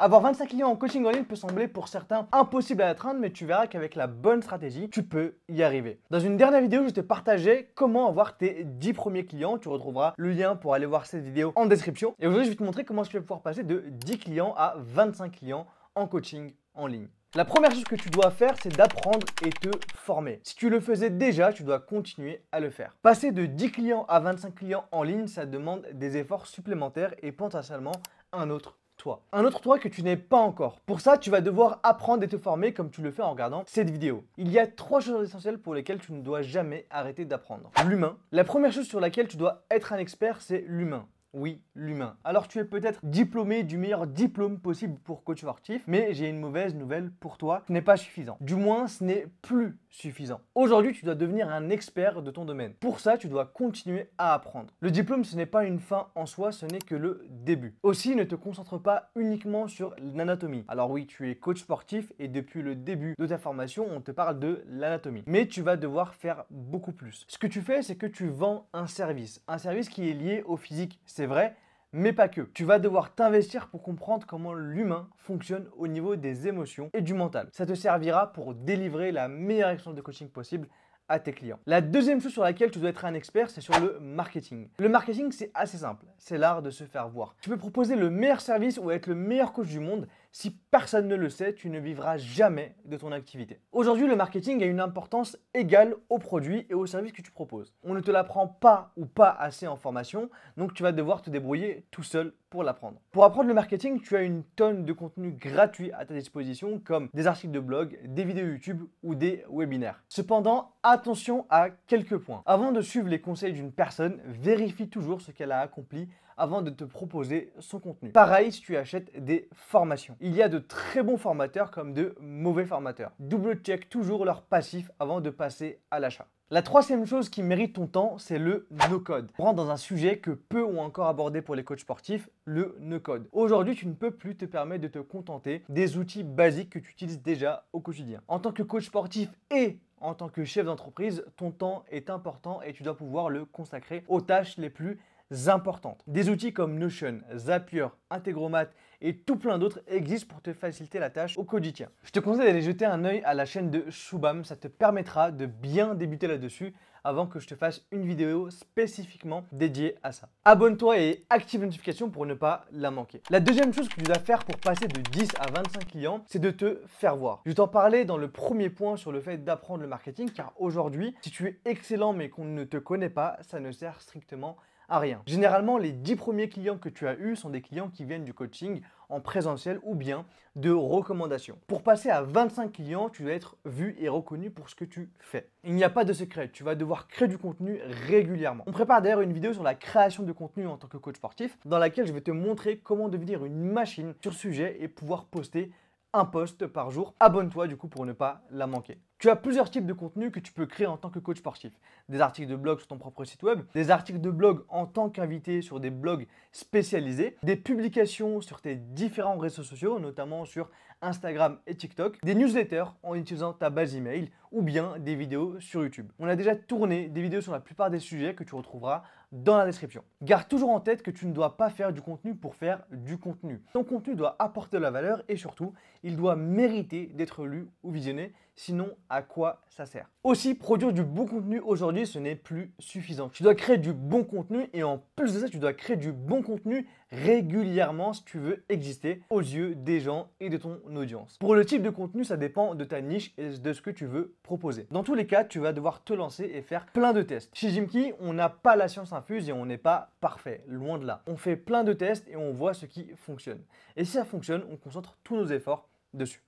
Avoir 25 clients en coaching en ligne peut sembler pour certains impossible à atteindre, mais tu verras qu'avec la bonne stratégie, tu peux y arriver. Dans une dernière vidéo, je t'ai partagé comment avoir tes 10 premiers clients. Tu retrouveras le lien pour aller voir cette vidéo en description. Et aujourd'hui, je vais te montrer comment tu vas pouvoir passer de 10 clients à 25 clients en coaching en ligne. La première chose que tu dois faire, c'est d'apprendre et te former. Si tu le faisais déjà, tu dois continuer à le faire. Passer de 10 clients à 25 clients en ligne, ça demande des efforts supplémentaires et potentiellement un autre toi. Un autre toi que tu n'es pas encore. Pour ça, tu vas devoir apprendre et te former comme tu le fais en regardant cette vidéo. Il y a trois choses essentielles pour lesquelles tu ne dois jamais arrêter d'apprendre. L'humain. La première chose sur laquelle tu dois être un expert, c'est l'humain. Oui, l'humain. Alors tu es peut-être diplômé du meilleur diplôme possible pour coach sportif, mais j'ai une mauvaise nouvelle pour toi, ce n'est pas suffisant. Du moins, ce n'est plus suffisant. Aujourd'hui, tu dois devenir un expert de ton domaine. Pour ça, tu dois continuer à apprendre. Le diplôme, ce n'est pas une fin en soi, ce n'est que le début. Aussi, ne te concentre pas uniquement sur l'anatomie. Alors oui, tu es coach sportif et depuis le début de ta formation, on te parle de l'anatomie. Mais tu vas devoir faire beaucoup plus. Ce que tu fais, c'est que tu vends un service. Un service qui est lié au physique c'est vrai, mais pas que. Tu vas devoir t'investir pour comprendre comment l'humain fonctionne au niveau des émotions et du mental. Ça te servira pour délivrer la meilleure action de coaching possible à tes clients. La deuxième chose sur laquelle tu dois être un expert, c'est sur le marketing. Le marketing, c'est assez simple. C'est l'art de se faire voir. Tu peux proposer le meilleur service ou être le meilleur coach du monde. Si personne ne le sait, tu ne vivras jamais de ton activité. Aujourd'hui, le marketing a une importance égale au produit et au service que tu proposes. On ne te l'apprend pas ou pas assez en formation, donc tu vas devoir te débrouiller tout seul pour l'apprendre. Pour apprendre le marketing, tu as une tonne de contenu gratuit à ta disposition comme des articles de blog, des vidéos YouTube ou des webinaires. Cependant, attention à quelques points. Avant de suivre les conseils d'une personne, vérifie toujours ce qu'elle a accompli avant de te proposer son contenu. Pareil si tu achètes des formations. Il y a de très bons formateurs comme de mauvais formateurs. Double-check toujours leur passif avant de passer à l'achat. La troisième chose qui mérite ton temps, c'est le no-code. On rentre dans un sujet que peu ont encore abordé pour les coachs sportifs, le no-code. Aujourd'hui, tu ne peux plus te permettre de te contenter des outils basiques que tu utilises déjà au quotidien. En tant que coach sportif et en tant que chef d'entreprise, ton temps est important et tu dois pouvoir le consacrer aux tâches les plus importantes. Des outils comme Notion, Zapier, Integromat et tout plein d'autres existent pour te faciliter la tâche au quotidien. Je te conseille d'aller jeter un œil à la chaîne de Shubham, ça te permettra de bien débuter là-dessus avant que je te fasse une vidéo spécifiquement dédiée à ça. Abonne-toi et active la notification pour ne pas la manquer. La deuxième chose que tu dois faire pour passer de 10 à 25 clients, c'est de te faire voir. Je t'en parlais dans le premier point sur le fait d'apprendre le marketing car aujourd'hui, si tu es excellent mais qu'on ne te connaît pas, ça ne sert strictement à rien. Généralement, les 10 premiers clients que tu as eus sont des clients qui viennent du coaching en présentiel ou bien de recommandations. Pour passer à 25 clients, tu dois être vu et reconnu pour ce que tu fais. Il n'y a pas de secret, tu vas devoir créer du contenu régulièrement. On prépare d'ailleurs une vidéo sur la création de contenu en tant que coach sportif dans laquelle je vais te montrer comment devenir une machine sur sujet et pouvoir poster un post par jour. Abonne-toi du coup pour ne pas la manquer. Tu as plusieurs types de contenus que tu peux créer en tant que coach sportif. Des articles de blog sur ton propre site web, des articles de blog en tant qu'invité sur des blogs spécialisés, des publications sur tes différents réseaux sociaux, notamment sur Instagram et TikTok, des newsletters en utilisant ta base email ou bien des vidéos sur YouTube. On a déjà tourné des vidéos sur la plupart des sujets que tu retrouveras dans la description. Garde toujours en tête que tu ne dois pas faire du contenu pour faire du contenu. Ton contenu doit apporter de la valeur et surtout, il doit mériter d'être lu ou visionné Sinon, à quoi ça sert? Aussi, produire du bon contenu aujourd'hui, ce n'est plus suffisant. Tu dois créer du bon contenu et en plus de ça, tu dois créer du bon contenu régulièrement si tu veux exister aux yeux des gens et de ton audience. Pour le type de contenu, ça dépend de ta niche et de ce que tu veux proposer. Dans tous les cas, tu vas devoir te lancer et faire plein de tests. Chez Jimky, on n'a pas la science infuse et on n'est pas parfait, loin de là. On fait plein de tests et on voit ce qui fonctionne. Et si ça fonctionne, on concentre tous nos efforts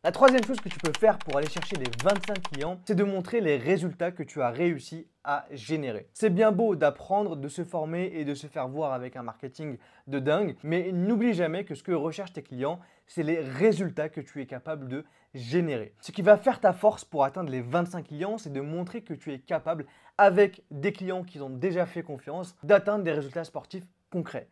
La troisième chose que tu peux faire pour aller chercher les 25 clients, c'est de montrer les résultats que tu as réussi à générer. C'est bien beau d'apprendre, de se former et de se faire voir avec un marketing de dingue, mais n'oublie jamais que ce que recherchent tes clients, c'est les résultats que tu es capable de générer. Ce qui va faire ta force pour atteindre les 25 clients, c'est de montrer que tu es capable, avec des clients qui ont déjà fait confiance, d'atteindre des résultats sportifs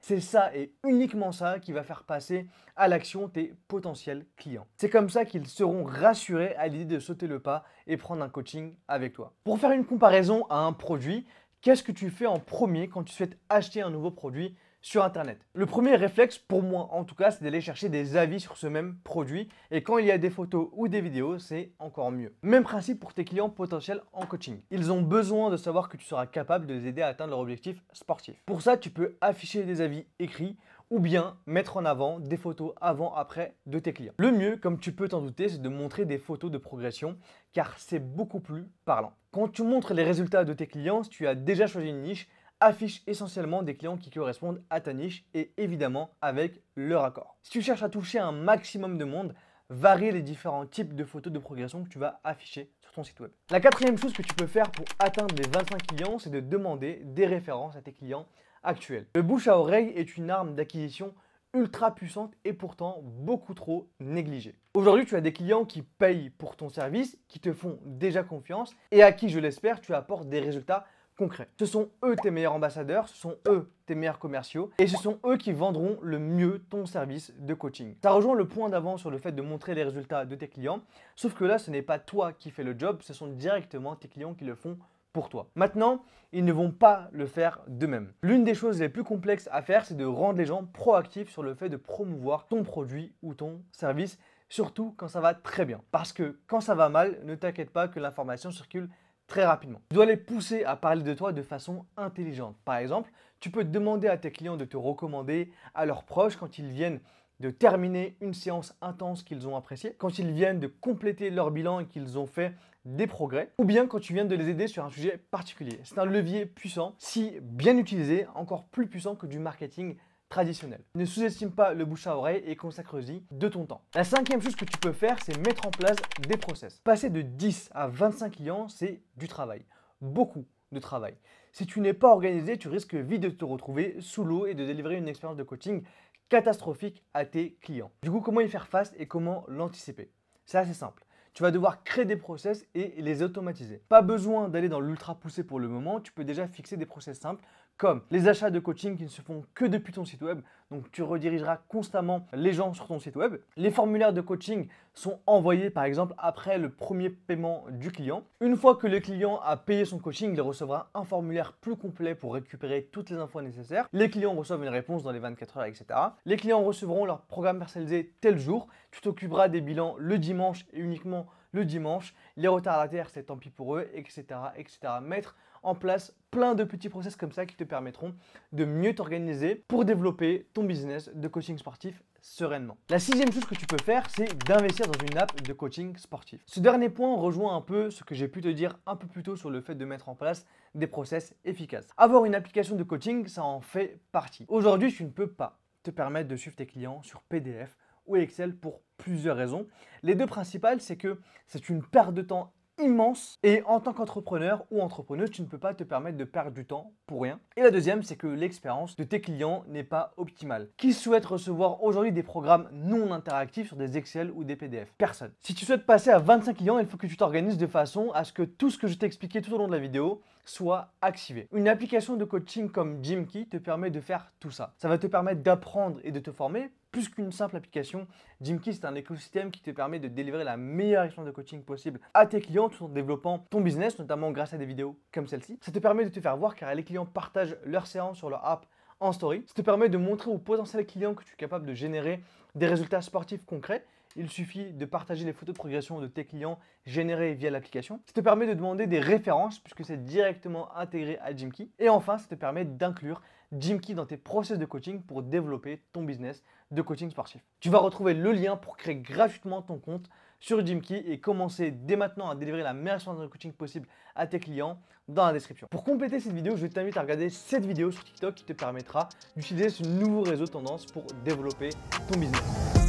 C'est ça et uniquement ça qui va faire passer à l'action tes potentiels clients. C'est comme ça qu'ils seront rassurés à l'idée de sauter le pas et prendre un coaching avec toi. Pour faire une comparaison à un produit, qu'est-ce que tu fais en premier quand tu souhaites acheter un nouveau produit sur Internet. Le premier réflexe, pour moi en tout cas, c'est d'aller chercher des avis sur ce même produit. Et quand il y a des photos ou des vidéos, c'est encore mieux. Même principe pour tes clients potentiels en coaching. Ils ont besoin de savoir que tu seras capable de les aider à atteindre leur objectif sportif. Pour ça, tu peux afficher des avis écrits ou bien mettre en avant des photos avant-après de tes clients. Le mieux, comme tu peux t'en douter, c'est de montrer des photos de progression car c'est beaucoup plus parlant. Quand tu montres les résultats de tes clients, si tu as déjà choisi une niche, affiche essentiellement des clients qui correspondent à ta niche et évidemment avec leur accord. Si tu cherches à toucher un maximum de monde, varie les différents types de photos de progression que tu vas afficher sur ton site web. La quatrième chose que tu peux faire pour atteindre les 25 clients, c'est de demander des références à tes clients actuels. Le bouche à oreille est une arme d'acquisition ultra puissante et pourtant beaucoup trop négligée. Aujourd'hui, tu as des clients qui payent pour ton service, qui te font déjà confiance et à qui, je l'espère, tu apportes des résultats concret. Ce sont eux tes meilleurs ambassadeurs, ce sont eux tes meilleurs commerciaux et ce sont eux qui vendront le mieux ton service de coaching. Ça rejoint le point d'avant sur le fait de montrer les résultats de tes clients, sauf que là, ce n'est pas toi qui fais le job, ce sont directement tes clients qui le font pour toi. Maintenant, ils ne vont pas le faire d'eux-mêmes. L'une des choses les plus complexes à faire, c'est de rendre les gens proactifs sur le fait de promouvoir ton produit ou ton service, surtout quand ça va très bien. Parce que quand ça va mal, ne t'inquiète pas que l'information circule très rapidement. Tu dois les pousser à parler de toi de façon intelligente. Par exemple, tu peux demander à tes clients de te recommander à leurs proches quand ils viennent de terminer une séance intense qu'ils ont appréciée, quand ils viennent de compléter leur bilan et qu'ils ont fait des progrès, ou bien quand tu viens de les aider sur un sujet particulier. C'est un levier puissant, si bien utilisé, encore plus puissant que du marketing traditionnel. Ne sous-estime pas le bouche à oreille et consacre-y de ton temps. La cinquième chose que tu peux faire, c'est mettre en place des process. Passer de 10 à 25 clients, c'est du travail. Beaucoup de travail. Si tu n'es pas organisé, tu risques vite de te retrouver sous l'eau et de délivrer une expérience de coaching catastrophique à tes clients. Du coup, comment y faire face et comment l'anticiper? C'est assez simple. Tu vas devoir créer des process et les automatiser. Pas besoin d'aller dans l'ultra poussé pour le moment, tu peux déjà fixer des process simples comme les achats de coaching qui ne se font que depuis ton site web. Donc tu redirigeras constamment les gens sur ton site web. Les formulaires de coaching sont envoyés par exemple après le premier paiement du client. Une fois que le client a payé son coaching, il recevra un formulaire plus complet pour récupérer toutes les infos nécessaires. Les clients reçoivent une réponse dans les 24 heures, etc. Les clients recevront leur programme personnalisé tel jour. Tu t'occuperas des bilans le dimanche et uniquement le dimanche. Les retardataires, c'est tant pis pour eux, etc. etc. Mettre en place plein de petits process comme ça qui te permettront de mieux t'organiser pour développer ton business de coaching sportif sereinement. La sixième chose que tu peux faire, c'est d'investir dans une app de coaching sportif. Ce dernier point rejoint un peu ce que j'ai pu te dire un peu plus tôt sur le fait de mettre en place des process efficaces. Avoir une application de coaching, ça en fait partie. Aujourd'hui, tu ne peux pas te permettre de suivre tes clients sur PDF ou Excel pour plusieurs raisons. Les deux principales, c'est que c'est une perte de temps immense et en tant qu'entrepreneur ou entrepreneuse, tu ne peux pas te permettre de perdre du temps pour rien. Et la deuxième, c'est que l'expérience de tes clients n'est pas optimale. Qui souhaite recevoir aujourd'hui des programmes non interactifs sur des Excel ou des PDF Personne. Si tu souhaites passer à 25 clients, il faut que tu t'organises de façon à ce que tout ce que je t'ai expliqué tout au long de la vidéo soit activé. Une application de coaching comme Jimkey te permet de faire tout ça. Ça va te permettre d'apprendre et de te former plus qu'une simple application. Jimkey, c'est un écosystème qui te permet de délivrer la meilleure expérience de coaching possible à tes clients tout en développant ton business, notamment grâce à des vidéos comme celle-ci. Ça te permet de te faire voir car les clients partagent leurs séances sur leur app en story. Ça te permet de montrer aux potentiels clients que tu es capable de générer des résultats sportifs concrets il suffit de partager les photos de progression de tes clients générées via l'application. Ça te permet de demander des références puisque c'est directement intégré à Jimkey. Et enfin, ça te permet d'inclure Jimkey dans tes process de coaching pour développer ton business de coaching sportif. Tu vas retrouver le lien pour créer gratuitement ton compte sur Jimkey et commencer dès maintenant à délivrer la meilleure expérience de coaching possible à tes clients dans la description. Pour compléter cette vidéo, je t'invite à regarder cette vidéo sur TikTok qui te permettra d'utiliser ce nouveau réseau tendance pour développer ton business.